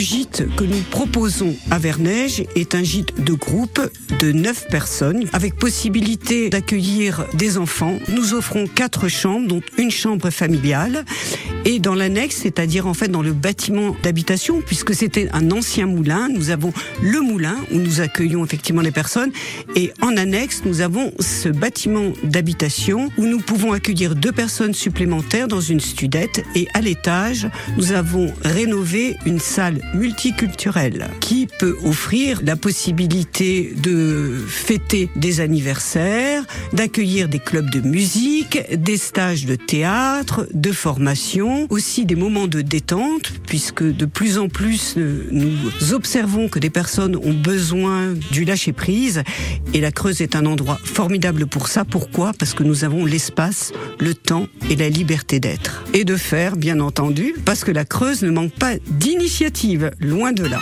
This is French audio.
Le gîte que nous proposons à Verneige est un gîte de groupe de 9 personnes avec possibilité d'accueillir des enfants. Nous offrons quatre chambres, dont une chambre familiale. Et dans l'annexe, c'est-à-dire en fait dans le bâtiment d'habitation, puisque c'était un ancien moulin, nous avons le moulin où nous accueillons effectivement les personnes. Et en annexe, nous avons ce bâtiment d'habitation où nous pouvons accueillir deux personnes supplémentaires dans une studette. Et à l'étage, nous avons rénové une salle multiculturel qui peut offrir la possibilité de fêter des anniversaires, d'accueillir des clubs de musique, des stages de théâtre, de formation, aussi des moments de détente, puisque de plus en plus euh, nous observons que des personnes ont besoin du lâcher-prise et la Creuse est un endroit formidable pour ça. Pourquoi? Parce que nous avons l'espace, le temps et la liberté d'être. Et de faire, bien entendu, parce que la Creuse ne manque pas d'initiative loin de là.